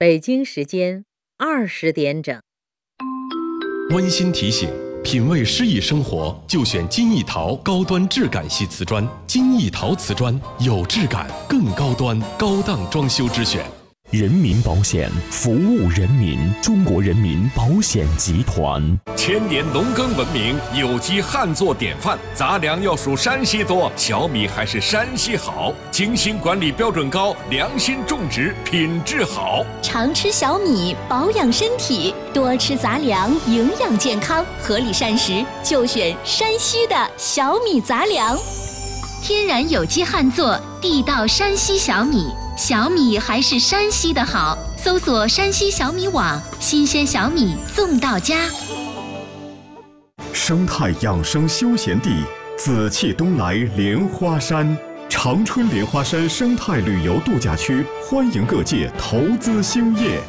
北京时间二十点整。温馨提醒：品味诗意生活，就选金艺陶高端质感系瓷砖。金艺陶瓷砖有质感，更高端，高档装修之选。人民保险服务人民，中国人民保险集团。千年农耕文明，有机旱作典范。杂粮要数山西多，小米还是山西好。精心管理标准高，良心种植品质好。常吃小米保养身体，多吃杂粮营养健康，合理膳食就选山西的小米杂粮。天然有机旱作，地道山西小米。小米还是山西的好，搜索山西小米网，新鲜小米送到家。生态养生休闲地，紫气东来莲花山，长春莲花山生态旅游度假区，欢迎各界投资兴业。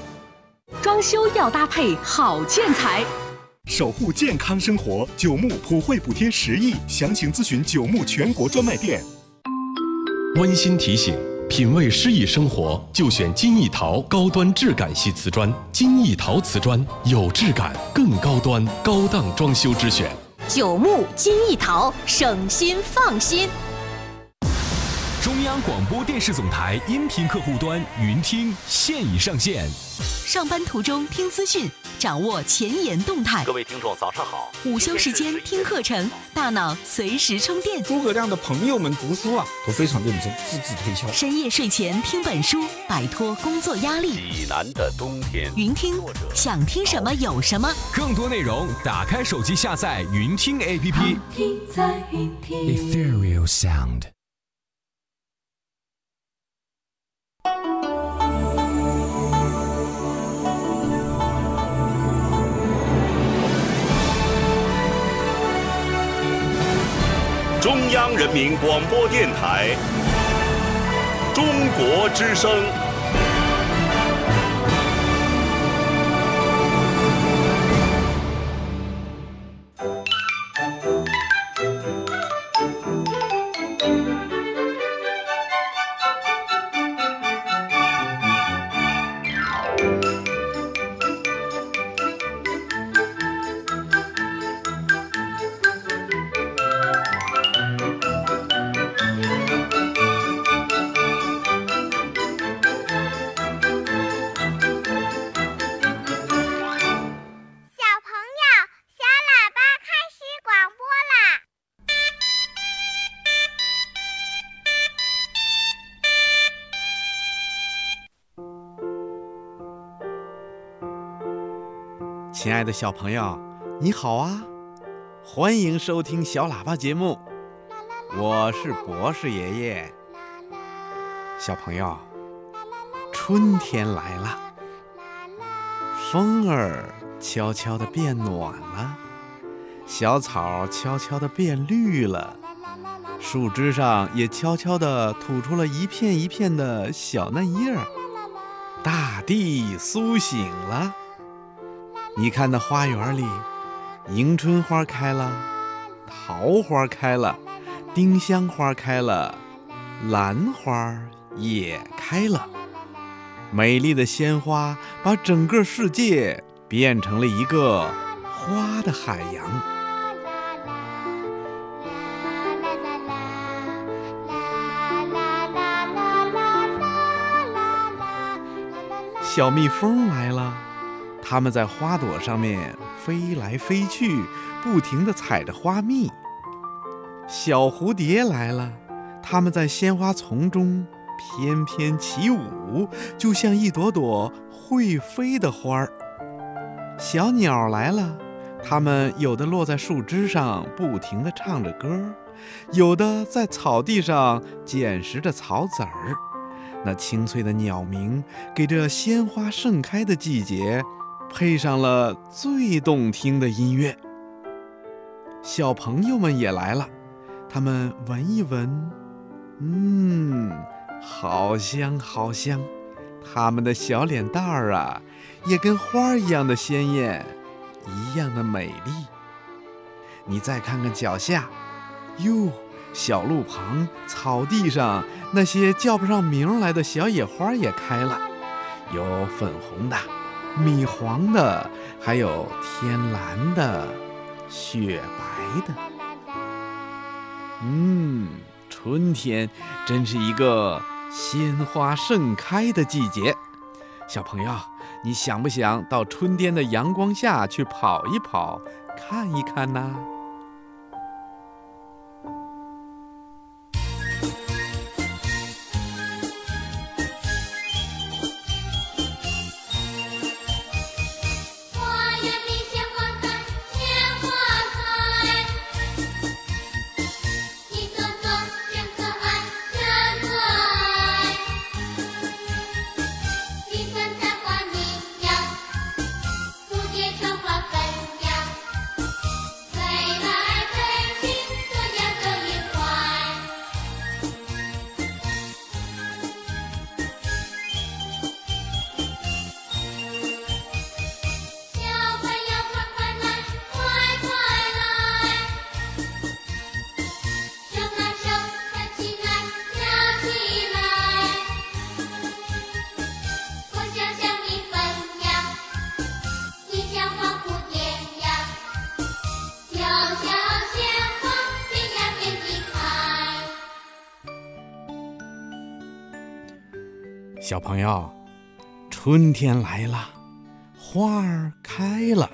装修要搭配好建材，守护健康生活，九牧普惠补贴十亿，详情咨询九牧全国专卖店。温馨提醒。品味诗意生活，就选金艺陶高端质感系瓷砖。金艺陶瓷砖有质感，更高端，高档装修之选。九牧金艺陶，省心放心。中央广播电视总台音频客户端云听现已上线。上班途中听资讯，掌握前沿动态。各位听众，早上好。午休时间听课程，大脑随时充电。诸葛亮的朋友们读书啊，都非常认真，字字推敲。深夜睡前听本书，摆脱工作压力。济南的冬天。云听，想听什么有什么。更多内容，打开手机下载云听 APP。听在云听。Ethereal Sound。中央人民广播电台《中国之声》。亲爱的小朋友，你好啊！欢迎收听小喇叭节目，我是博士爷爷。小朋友，春天来了，风儿悄悄地变暖了，小草悄悄地变绿了，树枝上也悄悄地吐出了一片一片的小嫩叶儿，大地苏醒了。你看那花园里，迎春花开了，桃花开了，丁香花开了，兰花也开了。美丽的鲜花把整个世界变成了一个花的海洋。小蜜蜂来了。它们在花朵上面飞来飞去，不停地采着花蜜。小蝴蝶来了，它们在鲜花丛中翩翩起舞，就像一朵朵会飞的花儿。小鸟来了，它们有的落在树枝上，不停地唱着歌；有的在草地上捡拾着草籽儿。那清脆的鸟鸣，给这鲜花盛开的季节。配上了最动听的音乐，小朋友们也来了，他们闻一闻，嗯，好香好香，他们的小脸蛋儿啊，也跟花儿一样的鲜艳，一样的美丽。你再看看脚下，哟，小路旁、草地上那些叫不上名来的小野花也开了。有粉红的、米黄的，还有天蓝的、雪白的。嗯，春天真是一个鲜花盛开的季节。小朋友，你想不想到春天的阳光下去跑一跑、看一看呢？小朋友，春天来了，花儿开了，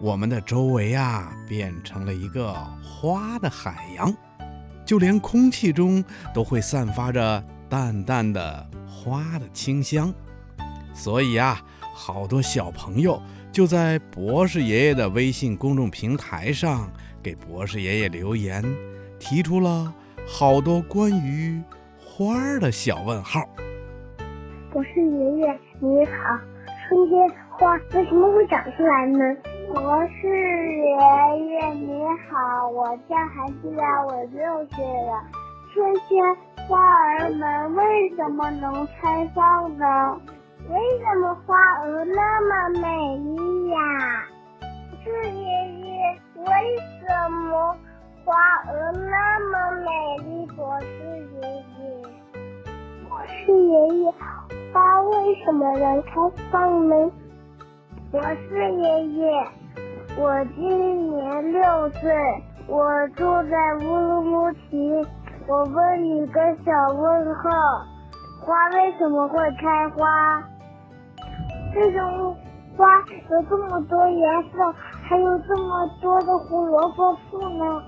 我们的周围啊变成了一个花的海洋，就连空气中都会散发着淡淡的花的清香。所以啊，好多小朋友就在博士爷爷的微信公众平台上给博士爷爷留言，提出了好多关于花儿的小问号。博士爷爷你好，春天花为什么会长出来呢？博士爷爷你好，我叫韩志亚，我六岁了。春天花儿们为什么能开放呢？为什么花儿那么美丽呀？博士爷爷，为什么花儿那么美丽？博士爷爷，我是爷爷。花为什么能开放呢？我是爷爷，我今年六岁，我住在乌鲁木齐。我问你个小问号：花为什么会开花？为什么花有这么多颜色，还有这么多的胡萝卜树呢？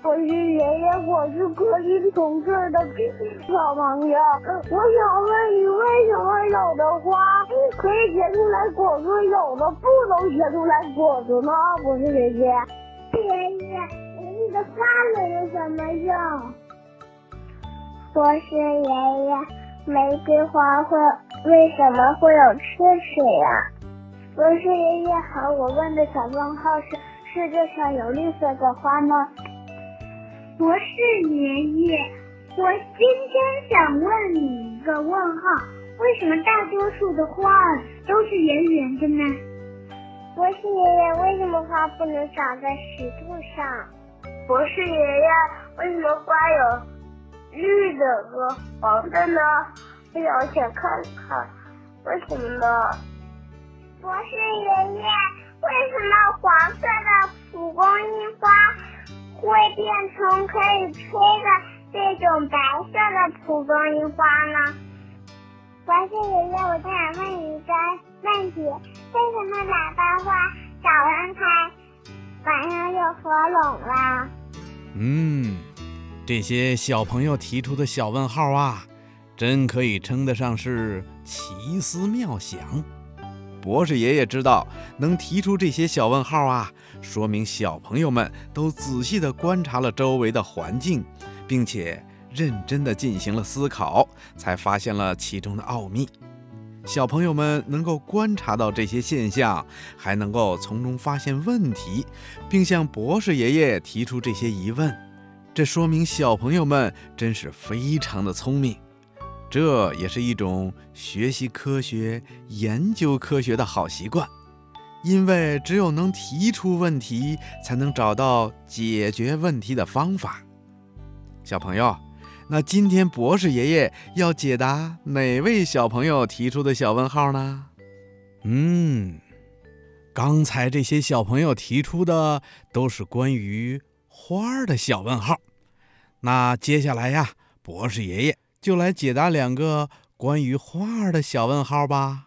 博士爷爷，我是可以从事的小朋友。我想问你，为什么有的花可以结出来果子，有的不能结出来果子呢？我是爷爷，爷爷，你的花能有什么用？我是爷爷，玫瑰花会为什么会有刺刺呀？我是爷爷好，我问的小问号是：世界上有绿色的花吗？博士爷爷，我今天想问你一个问号：为什么大多数的花儿都是圆圆的呢？博士爷爷，为什么花不能长在石头上？博士爷爷，为什么花有绿的和黄的呢？我想看看，为什么呢？博士爷爷，为什么黄色的蒲公英花？会变成可以吹的这种白色的蒲公英花呢？博士爷爷，我再想问你一个问题：为什么喇叭花早上开，晚上就合拢了？嗯，这些小朋友提出的小问号啊，真可以称得上是奇思妙想。博士爷爷知道，能提出这些小问号啊，说明小朋友们都仔细地观察了周围的环境，并且认真地进行了思考，才发现了其中的奥秘。小朋友们能够观察到这些现象，还能够从中发现问题，并向博士爷爷提出这些疑问，这说明小朋友们真是非常的聪明。这也是一种学习科学、研究科学的好习惯，因为只有能提出问题，才能找到解决问题的方法。小朋友，那今天博士爷爷要解答哪位小朋友提出的小问号呢？嗯，刚才这些小朋友提出的都是关于花儿的小问号。那接下来呀，博士爷爷就来解答两个关于花儿的小问号吧。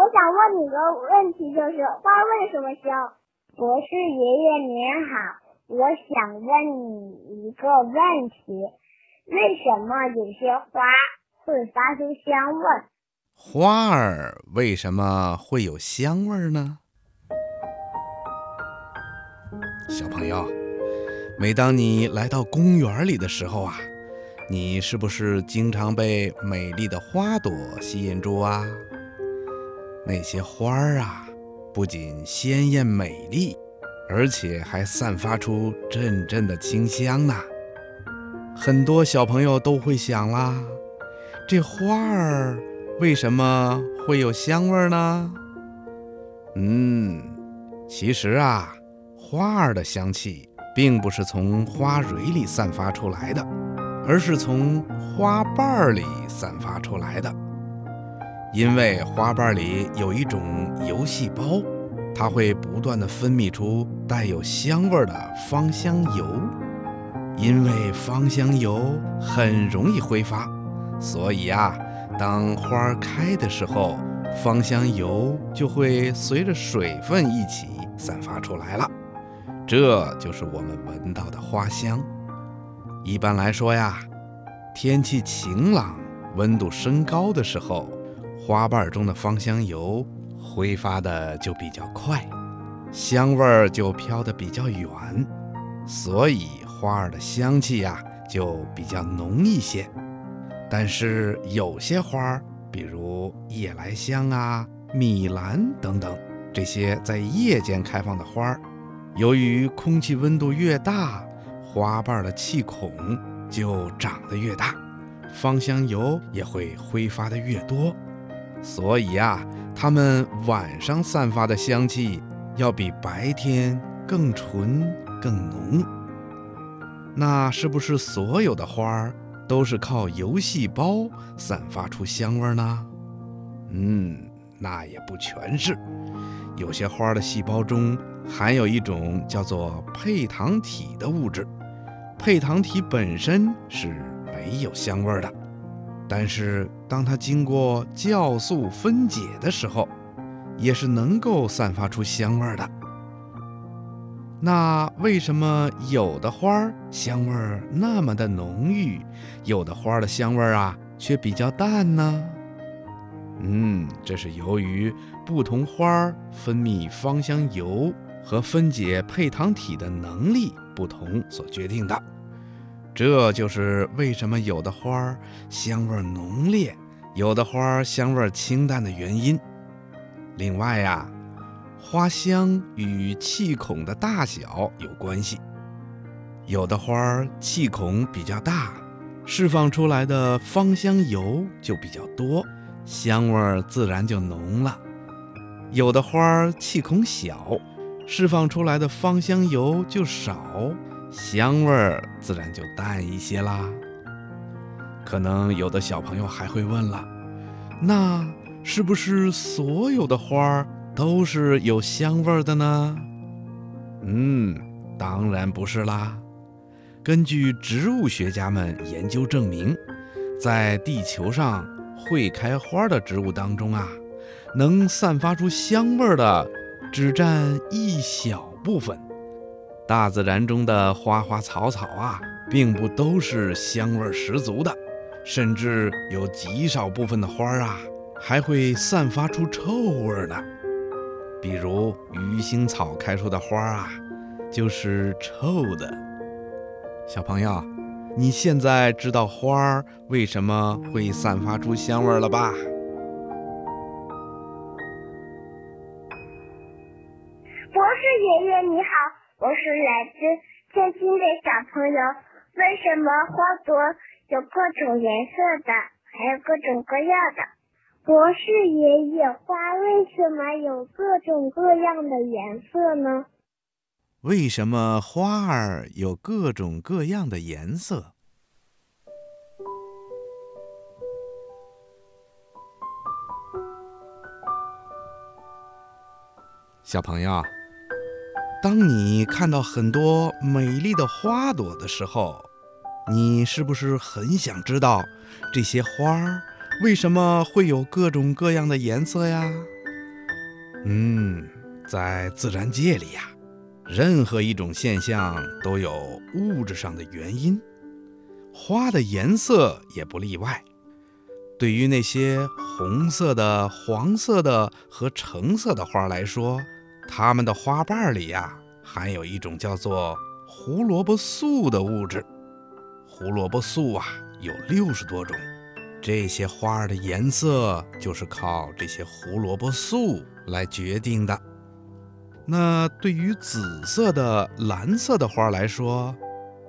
我想问你个问题，就是花为什么香？博士爷爷您好，我想问你一个问题：为什么有些花会发出香味？花儿为什么会有香味呢？小朋友，每当你来到公园里的时候啊，你是不是经常被美丽的花朵吸引住啊？那些花儿啊，不仅鲜艳美丽，而且还散发出阵阵的清香呢。很多小朋友都会想啦，这花儿为什么会有香味呢？嗯，其实啊，花儿的香气并不是从花蕊里散发出来的，而是从花瓣里散发出来的。因为花瓣里有一种油细胞，它会不断的分泌出带有香味的芳香油。因为芳香油很容易挥发，所以啊，当花开的时候，芳香油就会随着水分一起散发出来了。这就是我们闻到的花香。一般来说呀，天气晴朗、温度升高的时候。花瓣中的芳香油挥发的就比较快，香味儿就飘得比较远，所以花儿的香气呀就比较浓一些。但是有些花儿，比如夜来香啊、米兰等等，这些在夜间开放的花儿，由于空气温度越大，花瓣的气孔就长得越大，芳香油也会挥发的越多。所以呀，它们晚上散发的香气要比白天更纯、更浓。那是不是所有的花儿都是靠油细胞散发出香味呢？嗯，那也不全是。有些花的细胞中含有一种叫做配糖体的物质，配糖体本身是没有香味的。但是，当它经过酵素分解的时候，也是能够散发出香味的。那为什么有的花儿香味儿那么的浓郁，有的花儿的香味儿啊却比较淡呢？嗯，这是由于不同花儿分泌芳香油和分解配糖体的能力不同所决定的。这就是为什么有的花儿香味浓烈，有的花儿香味清淡的原因。另外呀，花香与气孔的大小有关系。有的花儿气孔比较大，释放出来的芳香油就比较多，香味自然就浓了；有的花儿气孔小，释放出来的芳香油就少。香味儿自然就淡一些啦。可能有的小朋友还会问了，那是不是所有的花儿都是有香味儿的呢？嗯，当然不是啦。根据植物学家们研究证明，在地球上会开花的植物当中啊，能散发出香味儿的只占一小部分。大自然中的花花草草啊，并不都是香味十足的，甚至有极少部分的花啊，还会散发出臭味呢。比如鱼腥草开出的花啊，就是臭的。小朋友，你现在知道花儿为什么会散发出香味了吧？我是来自天津的小朋友。为什么花朵有各种颜色的，还有各种各样的？博士爷爷，花为什么有各种各样的颜色呢？为什么花儿有各种各样的颜色？小朋友，当你看到很多美丽的花朵的时候，你是不是很想知道这些花儿为什么会有各种各样的颜色呀？嗯，在自然界里呀，任何一种现象都有物质上的原因，花的颜色也不例外。对于那些红色的、黄色的和橙色的花来说，它们的花瓣里呀含有一种叫做胡萝卜素的物质。胡萝卜素啊有六十多种，这些花儿的颜色就是靠这些胡萝卜素来决定的。那对于紫色的、蓝色的花来说，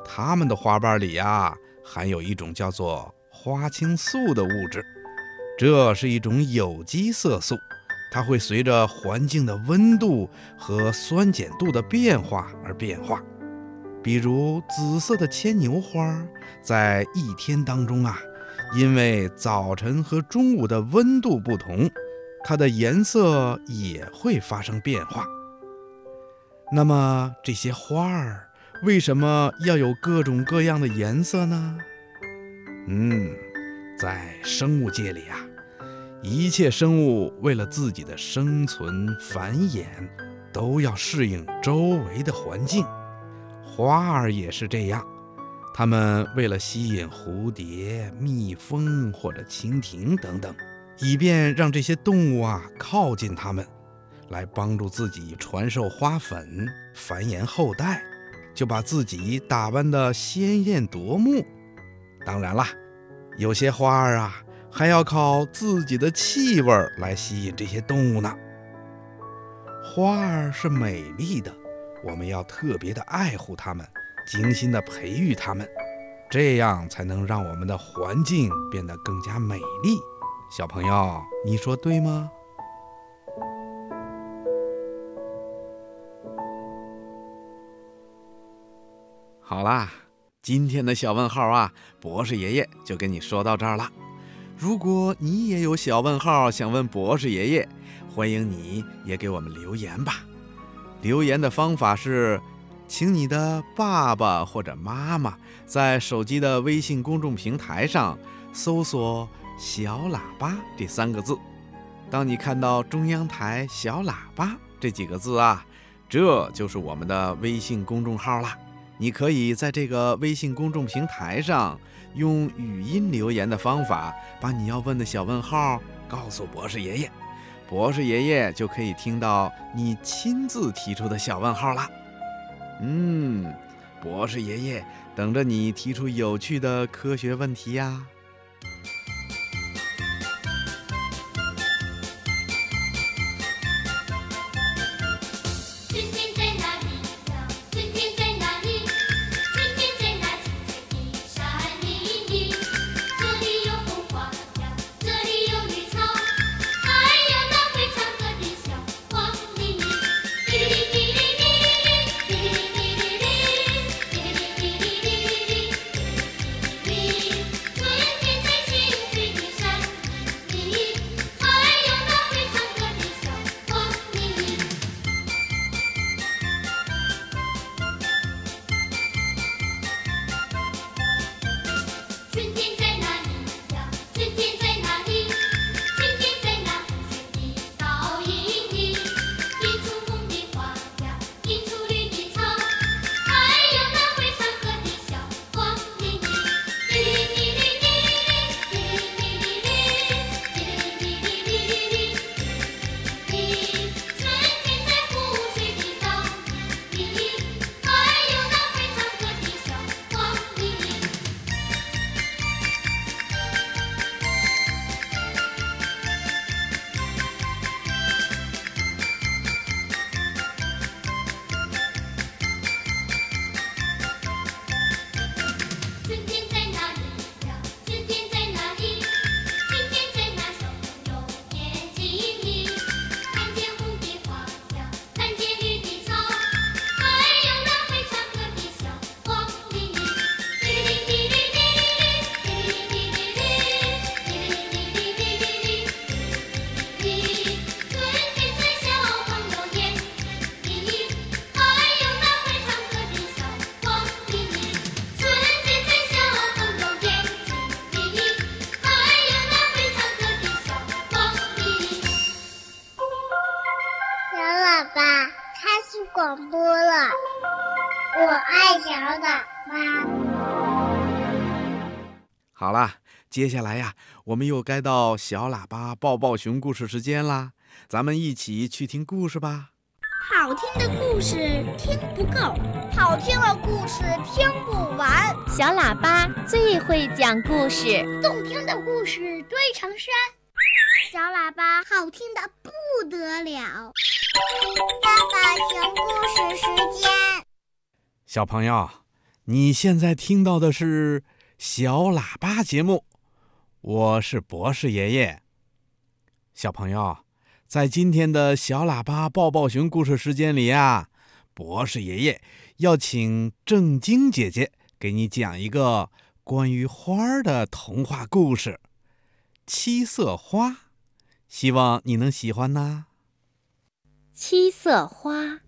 它们的花瓣里呀含有一种叫做花青素的物质，这是一种有机色素，它会随着环境的温度和酸碱度的变化而变化。比如紫色的牵牛花，在一天当中啊，因为早晨和中午的温度不同，它的颜色也会发生变化。那么这些花儿为什么要有各种各样的颜色呢？嗯，在生物界里啊，一切生物为了自己的生存繁衍，都要适应周围的环境。花儿也是这样，它们为了吸引蝴蝶、蜜蜂或者蜻蜓等等，以便让这些动物啊靠近它们，来帮助自己传授花粉、繁衍后代，就把自己打扮得鲜艳夺目。当然啦，有些花儿啊还要靠自己的气味来吸引这些动物呢。花儿是美丽的。我们要特别的爱护它们，精心的培育它们，这样才能让我们的环境变得更加美丽。小朋友，你说对吗？好啦，今天的小问号啊，博士爷爷就跟你说到这儿了。如果你也有小问号想问博士爷爷，欢迎你也给我们留言吧。留言的方法是，请你的爸爸或者妈妈在手机的微信公众平台上搜索“小喇叭”这三个字。当你看到中央台小喇叭这几个字啊，这就是我们的微信公众号啦。你可以在这个微信公众平台上用语音留言的方法，把你要问的小问号告诉博士爷爷。博士爷爷就可以听到你亲自提出的小问号了。嗯，博士爷爷等着你提出有趣的科学问题呀。接下来呀，我们又该到小喇叭抱抱熊故事时间啦，咱们一起去听故事吧。好听的故事听不够，好听的故事听不完。小喇叭最会讲故事，动听的故事堆成山。小喇叭好听的不得了。爸爸熊故事时间，小朋友，你现在听到的是小喇叭节目，我是博士爷爷。小朋友。在今天的小喇叭抱抱熊故事时间里呀，博士爷爷要请正晶姐姐给你讲一个关于花的童话故事《七色花》，希望你能喜欢呢。七色花。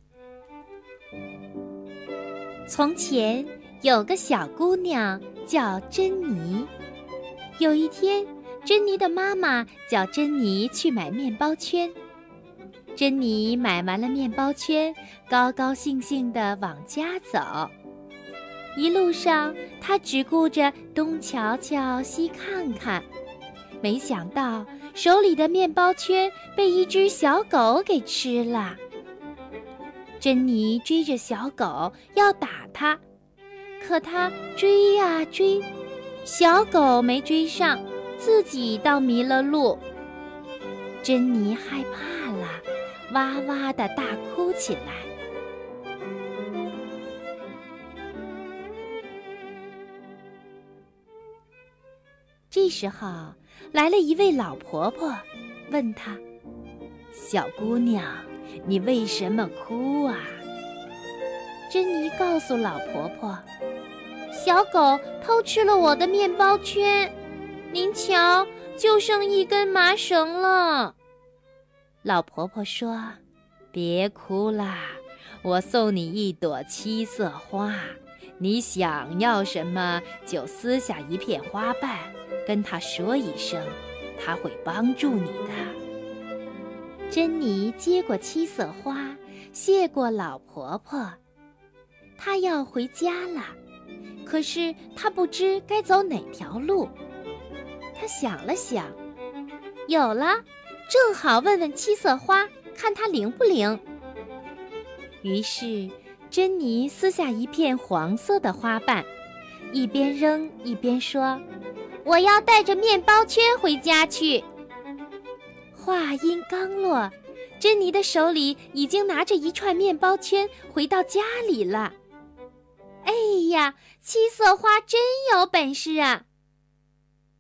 从前有个小姑娘叫珍妮，有一天。珍妮的妈妈叫珍妮去买面包圈。珍妮买完了面包圈，高高兴兴地往家走。一路上，她只顾着东瞧瞧西看看，没想到手里的面包圈被一只小狗给吃了。珍妮追着小狗要打它，可它追呀追，小狗没追上。自己倒迷了路，珍妮害怕了，哇哇的大哭起来。这时候来了一位老婆婆，问她：“小姑娘，你为什么哭啊？”珍妮告诉老婆婆：“小狗偷吃了我的面包圈。”您瞧，就剩一根麻绳了。老婆婆说：“别哭啦，我送你一朵七色花，你想要什么就撕下一片花瓣，跟他说一声，他会帮助你的。”珍妮接过七色花，谢过老婆婆，她要回家了，可是他不知该走哪条路。他想了想，有了，正好问问七色花，看它灵不灵。于是，珍妮撕下一片黄色的花瓣，一边扔一边说：“我要带着面包圈回家去。”话音刚落，珍妮的手里已经拿着一串面包圈回到家里了。哎呀，七色花真有本事啊！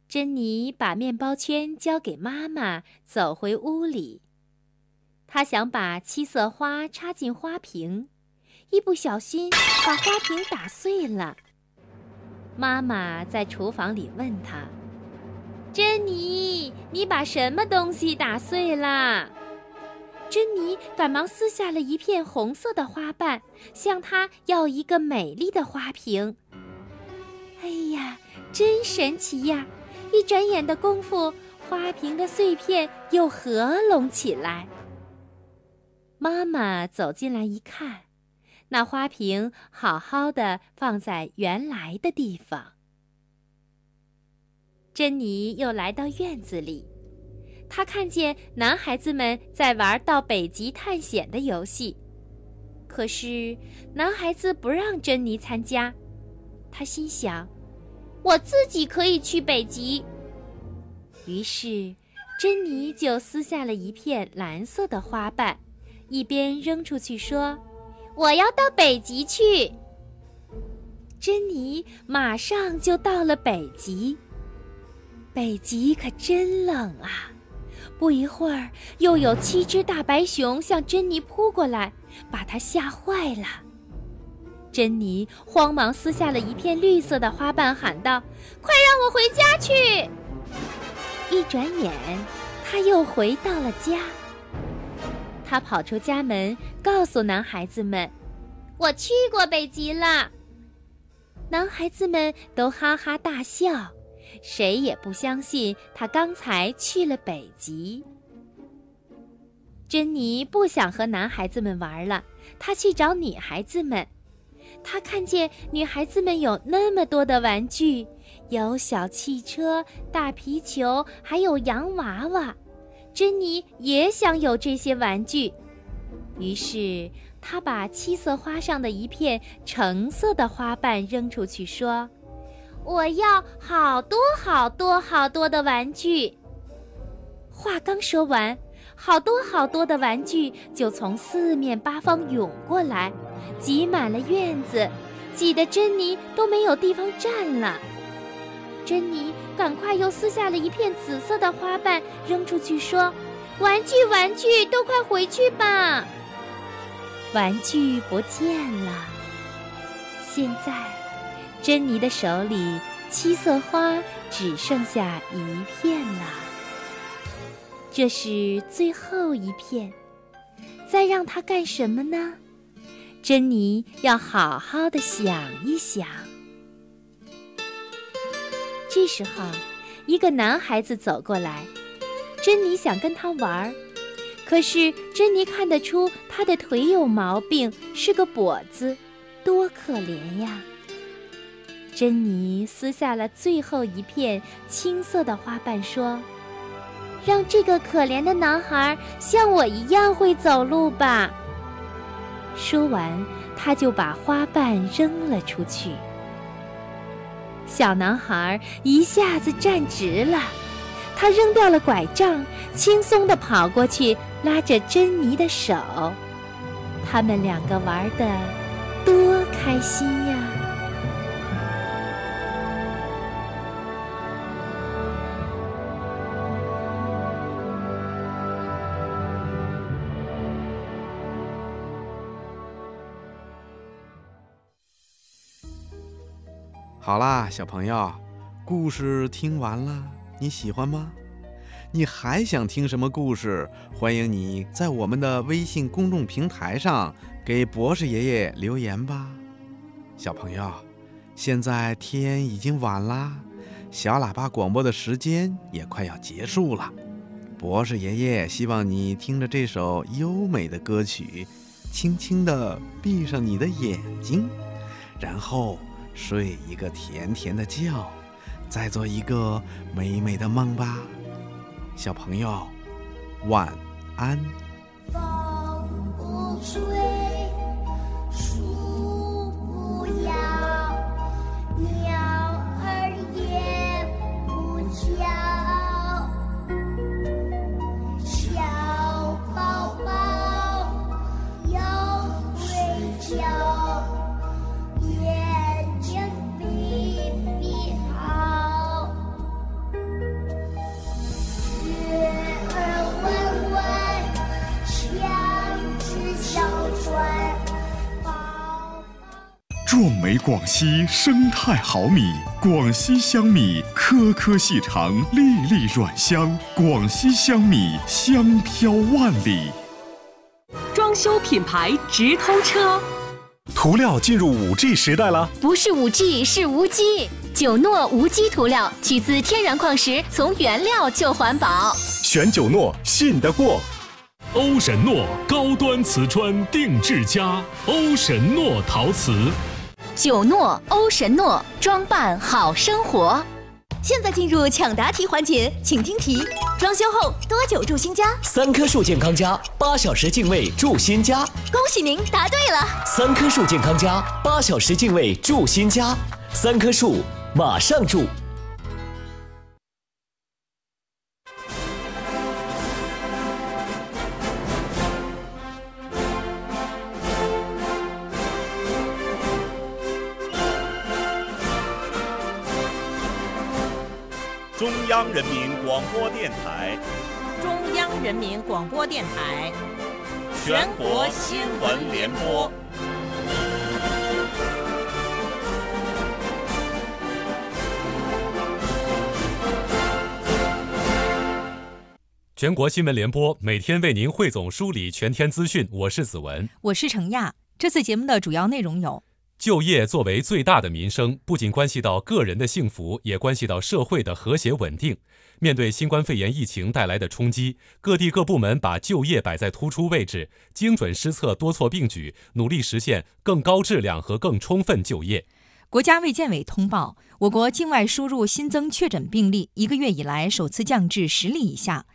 珍妮把面包圈交给妈妈，走回屋里。她想把七色花插进花瓶，一不小心把花瓶打碎了。妈妈在厨房里问她：“珍妮，你把什么东西打碎了？”珍妮赶忙撕下了一片红色的花瓣，向他要一个美丽的花瓶。哎呀，真神奇呀！一转眼的功夫，花瓶的碎片又合拢起来。妈妈走进来一看，那花瓶好好的放在原来的地方。珍妮又来到院子里，他看见男孩子们在玩到北极探险的游戏，可是男孩子不让珍妮参加。他心想。我自己可以去北极。于是，珍妮就撕下了一片蓝色的花瓣，一边扔出去说：“我要到北极去。”珍妮马上就到了北极。北极可真冷啊！不一会儿，又有七只大白熊向珍妮扑过来，把她吓坏了。珍妮慌忙撕下了一片绿色的花瓣，喊道：“快让我回家去！”一转眼，她又回到了家。她跑出家门，告诉男孩子们：“我去过北极了。”男孩子们都哈哈大笑，谁也不相信他刚才去了北极。珍妮不想和男孩子们玩了，她去找女孩子们。她看见女孩子们有那么多的玩具，有小汽车、大皮球，还有洋娃娃。珍妮也想有这些玩具，于是她把七色花上的一片橙色的花瓣扔出去，说：“我要好多好多好多的玩具。”话刚说完，好多好多的玩具就从四面八方涌过来，挤满了院子，挤得珍妮都没有地方站了。珍妮赶快又撕下了一片紫色的花瓣扔出去，说：“玩具，玩具，都快回去吧！”玩具不见了。现在，珍妮的手里七色花只剩下一片了。这是最后一片，再让它干什么呢？珍妮要好好的想一想。这时候，一个男孩子走过来，珍妮想跟他玩儿，可是珍妮看得出他的腿有毛病，是个跛子，多可怜呀！珍妮撕下了最后一片青色的花瓣，说。让这个可怜的男孩像我一样会走路吧。说完，他就把花瓣扔了出去。小男孩一下子站直了，他扔掉了拐杖，轻松地跑过去，拉着珍妮的手。他们两个玩得多开心呀！好啦，小朋友，故事听完了，你喜欢吗？你还想听什么故事？欢迎你在我们的微信公众平台上给博士爷爷留言吧。小朋友，现在天已经晚啦，小喇叭广播的时间也快要结束了。博士爷爷希望你听着这首优美的歌曲，轻轻地闭上你的眼睛，然后。睡一个甜甜的觉，再做一个美美的梦吧，小朋友，晚安。壮美广西生态好米，广西香米颗颗细长，粒粒软香。广西香米香飘万里。装修品牌直通车。涂料进入五 G 时代了？不是五 G，是无机。九诺无机涂料取自天然矿石，从原料就环保。选九诺，信得过。欧神诺高端瓷砖定制家，欧神诺陶瓷。九诺欧神诺装扮好生活，现在进入抢答题环节，请听题：装修后多久住新家？三棵树健康家，八小时净位住新家。恭喜您答对了！三棵树健康家，八小时净位住新家，三棵树马上住。中央人民广播电台，中央人民广播电台，全国新闻联播。全国新闻联播每天为您汇总梳理全天资讯，我是子文，我是程亚。这次节目的主要内容有。就业作为最大的民生，不仅关系到个人的幸福，也关系到社会的和谐稳定。面对新冠肺炎疫情带来的冲击，各地各部门把就业摆在突出位置，精准施策，多措并举，努力实现更高质量和更充分就业。国家卫健委通报，我国境外输入新增确诊病例一个月以来首次降至十例以下。